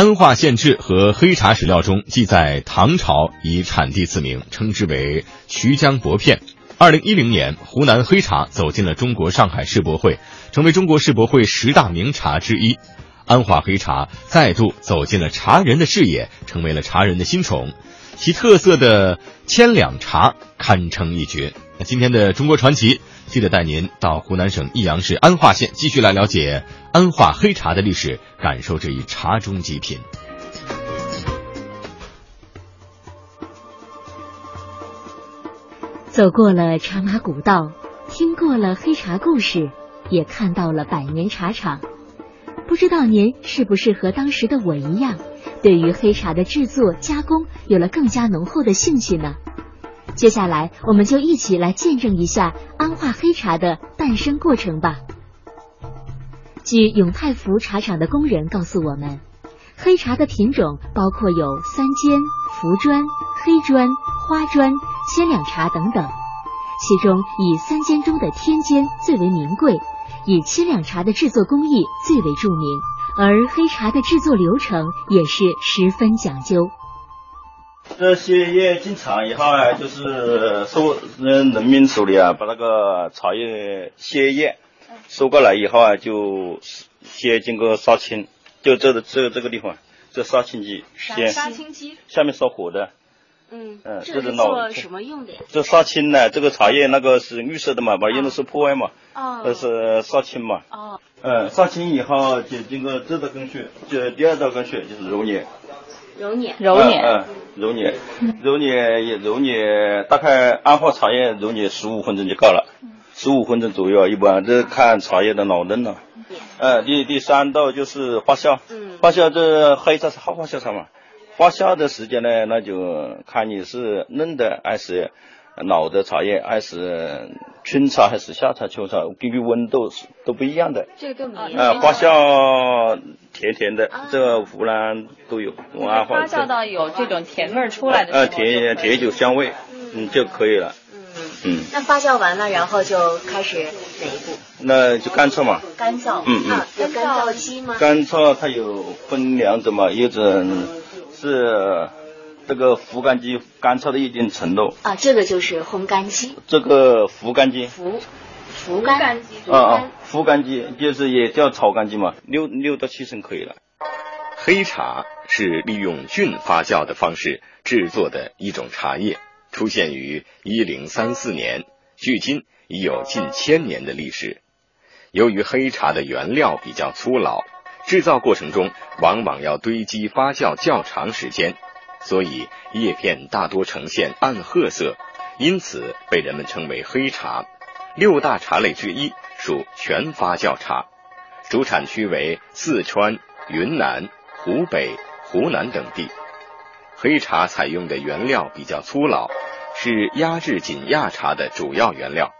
安化县志和黑茶史料中记载，唐朝以产地自名，称之为衢江薄片。二零一零年，湖南黑茶走进了中国上海世博会，成为中国世博会十大名茶之一。安化黑茶再度走进了茶人的视野，成为了茶人的新宠。其特色的千两茶堪称一绝。那今天的中国传奇，记得带您到湖南省益阳市安化县，继续来了解安化黑茶的历史，感受这一茶中极品。走过了茶马古道，听过了黑茶故事，也看到了百年茶厂。不知道您是不是和当时的我一样，对于黑茶的制作加工有了更加浓厚的兴趣呢？接下来，我们就一起来见证一下安化黑茶的诞生过程吧。据永泰福茶厂的工人告诉我们，黑茶的品种包括有三尖、福砖、黑砖、花砖。千两茶等等，其中以三间中的天间最为名贵，以千两茶的制作工艺最为著名，而黑茶的制作流程也是十分讲究。这些叶进厂以后啊，就是收嗯农民手里啊，把那个茶叶鲜叶收过来以后啊，就先经过杀青，就这个这个这个地方，这杀青机，先杀青机，下面烧火的。嗯嗯，这是做什么用的呀？这杀青呢，这个茶叶那个是绿色的嘛，把用的是破坏嘛，哦，那是杀青嘛，哦，嗯，杀青以后就经过这道工序，就第二道工序就是揉捻，揉捻，揉捻，嗯，揉捻，揉捻也揉捻，大概安化茶叶揉捻十五分钟就够了，十五分钟左右，一般这看茶叶的老嫩了。嗯，第第三道就是发酵，嗯，发酵这黑茶是好发酵茶嘛。发酵的时间呢，那就看你是嫩的还是老的茶叶，还是春茶还是夏茶、秋茶，根据温度是都不一样的。这个都呃，发酵甜甜的，这个湖南都有。发酵到有这种甜味出来的呃，甜甜酒香味，嗯，就可以了。嗯。那发酵完了，然后就开始哪一步？那就干燥嘛。干燥。嗯嗯。有干燥机吗？干燥它有分两种嘛，一种。是这个烘干机干燥的一定程度啊，这个就是烘干机。这个烘干机，烘烘干机啊啊，烘干机就是也叫炒干机嘛，六六到七升可以了。黑茶是利用菌发酵的方式制作的一种茶叶，出现于一零三四年，距今已有近千年的历史。由于黑茶的原料比较粗老。制造过程中往往要堆积发酵较长时间，所以叶片大多呈现暗褐色，因此被人们称为黑茶。六大茶类之一，属全发酵茶，主产区为四川、云南、湖北、湖南等地。黑茶采用的原料比较粗老，是压制紧压茶的主要原料。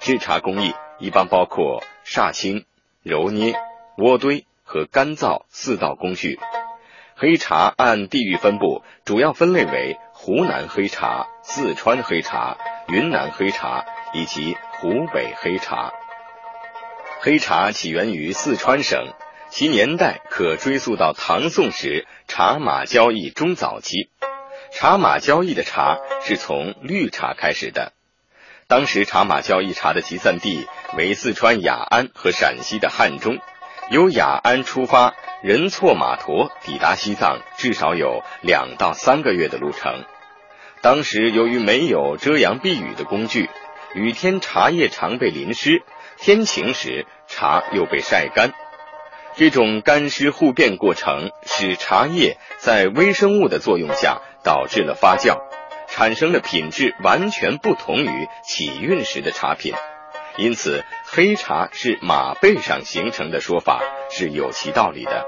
制茶工艺一般包括煞青、揉捏、窝堆。和干燥四道工序，黑茶按地域分布，主要分类为湖南黑茶、四川黑茶、云南黑茶以及湖北黑茶。黑茶起源于四川省，其年代可追溯到唐宋时茶马交易中早期。茶马交易的茶是从绿茶开始的，当时茶马交易茶的集散地为四川雅安和陕西的汉中。由雅安出发，人错马驮抵达西藏，至少有两到三个月的路程。当时由于没有遮阳避雨的工具，雨天茶叶常被淋湿，天晴时茶又被晒干。这种干湿互变过程，使茶叶在微生物的作用下导致了发酵，产生了品质完全不同于起运时的茶品。因此，黑茶是马背上形成的说法是有其道理的。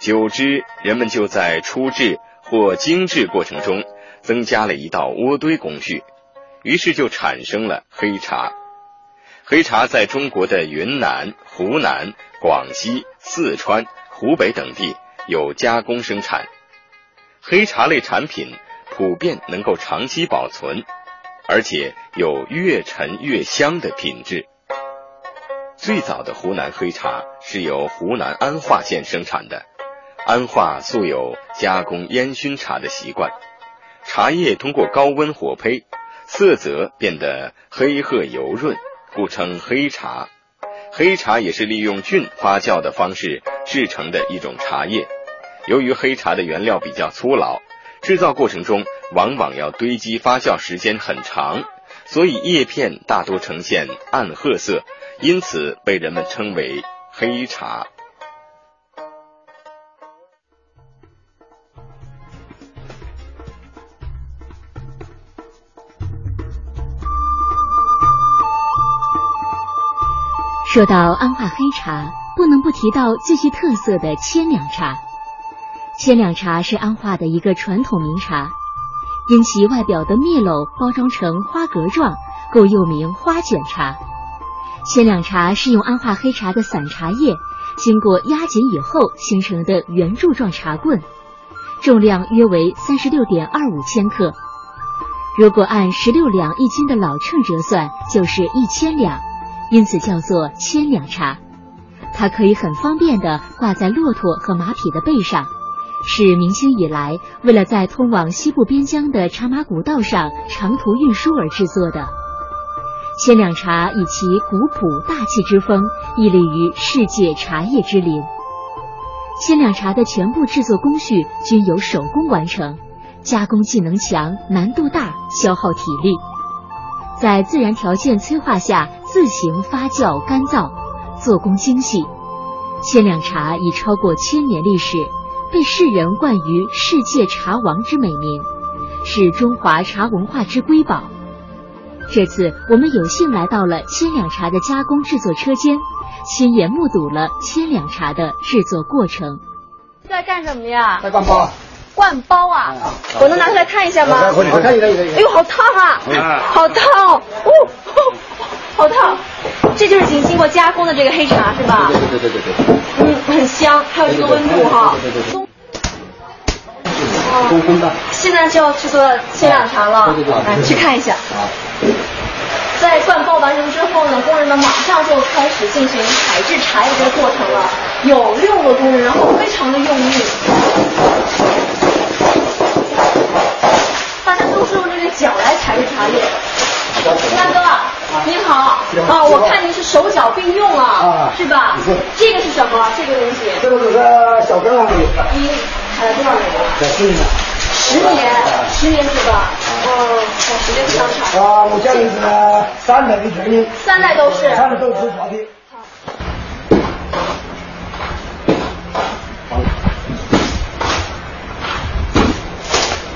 久之，人们就在初制或精制过程中增加了一道窝堆工序，于是就产生了黑茶。黑茶在中国的云南、湖南、广西、四川、湖北等地有加工生产。黑茶类产品普遍能够长期保存。而且有越陈越香的品质。最早的湖南黑茶是由湖南安化县生产的，安化素有加工烟熏茶的习惯，茶叶通过高温火焙，色泽变得黑褐油润，故称黑茶。黑茶也是利用菌发酵的方式制成的一种茶叶。由于黑茶的原料比较粗老，制造过程中往往要堆积发酵时间很长，所以叶片大多呈现暗褐色，因此被人们称为黑茶。说到安化黑茶，不能不提到最具特色的千两茶。千两茶是安化的一个传统名茶，因其外表的篾篓包装成花格状，故又名花卷茶。千两茶是用安化黑茶的散茶叶经过压紧以后形成的圆柱状茶棍，重量约为三十六点二五千克。如果按十六两一斤的老秤折算，就是一千两。因此叫做千两茶，它可以很方便地挂在骆驼和马匹的背上，是明清以来为了在通往西部边疆的茶马古道上长途运输而制作的。千两茶以其古朴大气之风，屹立于世界茶叶之林。千两茶的全部制作工序均由手工完成，加工技能强，难度大，消耗体力。在自然条件催化下自行发酵干燥，做工精细。千两茶已超过千年历史，被世人冠于“世界茶王”之美名，是中华茶文化之瑰宝。这次我们有幸来到了千两茶的加工制作车间，亲眼目睹了千两茶的制作过程。在干什么呀？在灌包。灌包啊！我能拿出来看一下吗？可以可以可以。哎呦，好烫啊！好烫哦！好烫！这就是已经经过加工的这个黑茶是吧？对对对对对对。嗯，很香，还有这个温度哈。对对。现在就要去做千两茶了。对对对。来，去看一下。好。在灌包完成之后呢，工人们马上就开始进行采制茶叶的过程了。有六个工人，然后非常的用力。大家都是用这个脚来采制茶叶。大哥，您好。啊，我看您是手脚并用啊，是吧？这个是什么？这个东西？这个是小根啊。你采了多少年了？十年。十年，十年是吧？哦，时间非常长。啊，我家里是三代的居民。三代都是。三代都是好的。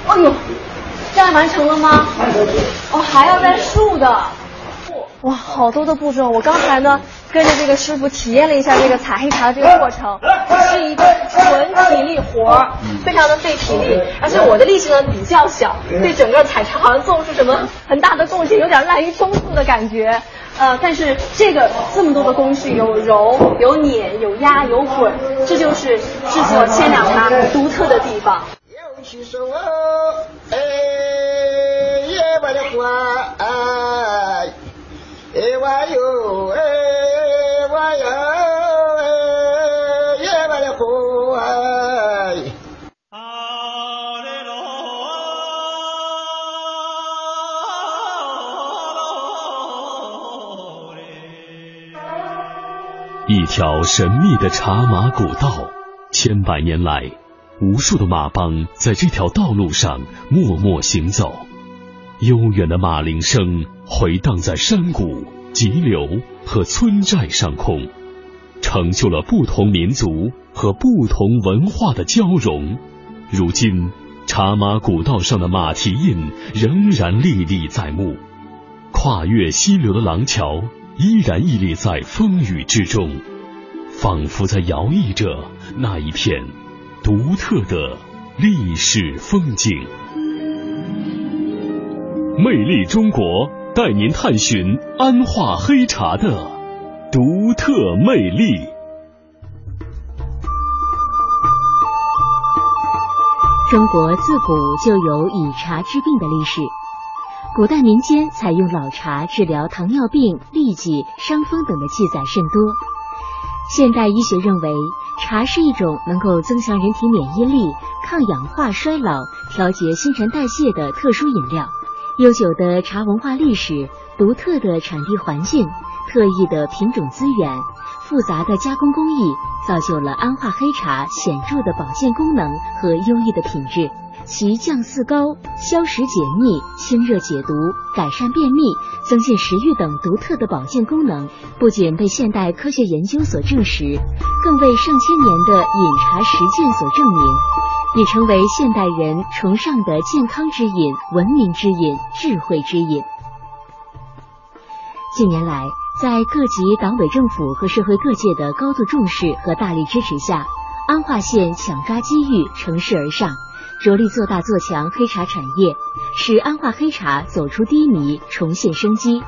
哎呦，这样完成了吗？哦，还要再竖的。哇，好多的步骤。我刚才呢，跟着这个师傅体验了一下这个采黑茶的这个过程，是一个纯体力活，非常的费体力。而且我的力气呢比较小，对整个采茶好像做不出什么很大的贡献，有点滥竽充数的感觉。呃，但是这个这么多的工序，有揉、有碾、有压、有滚，这就是制作千两茶独特的地方。起手哦，哎，的花，哎，野外哟，哎，我哟，哎，野外的花，哎。一条神秘的茶马古道，千百年来。无数的马帮在这条道路上默默行走，悠远的马铃声回荡在山谷、急流和村寨上空，成就了不同民族和不同文化的交融。如今，茶马古道上的马蹄印仍然历历在目，跨越溪流的廊桥依然屹立在风雨之中，仿佛在摇曳着那一片。独特的历史风景，魅力中国带您探寻安化黑茶的独特魅力。中国自古就有以茶治病的历史，古代民间采用老茶治疗糖尿病、痢疾、伤风等的记载甚多。现代医学认为。茶是一种能够增强人体免疫力、抗氧化衰老、调节新陈代谢的特殊饮料。悠久的茶文化历史、独特的产地环境、特异的品种资源、复杂的加工工艺，造就了安化黑茶显著的保健功能和优异的品质。其降四高、消食解腻、清热解毒、改善便秘、增进食欲等独特的保健功能，不仅被现代科学研究所证实，更为上千年的饮茶实践所证明，已成为现代人崇尚的健康之饮、文明之饮、智慧之饮。近年来，在各级党委政府和社会各界的高度重视和大力支持下，安化县抢抓机遇，乘势而上。着力做大做强黑茶产业，使安化黑茶走出低迷，重现生机，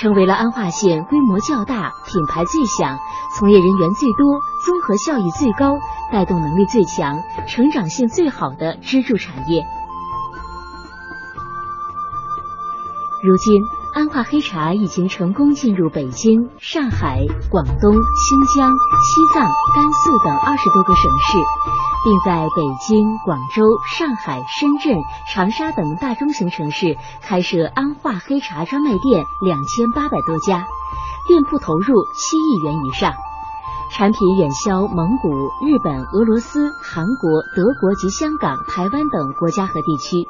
成为了安化县规模较大、品牌最响、从业人员最多、综合效益最高、带动能力最强、成长性最好的支柱产业。如今。安化黑茶已经成功进入北京、上海、广东、新疆、西藏、甘肃等二十多个省市，并在北京、广州、上海、深圳、长沙等大中型城市开设安化黑茶专卖店两千八百多家，店铺投入七亿元以上，产品远销蒙古、日本、俄罗斯、韩国、德国及香港、台湾等国家和地区。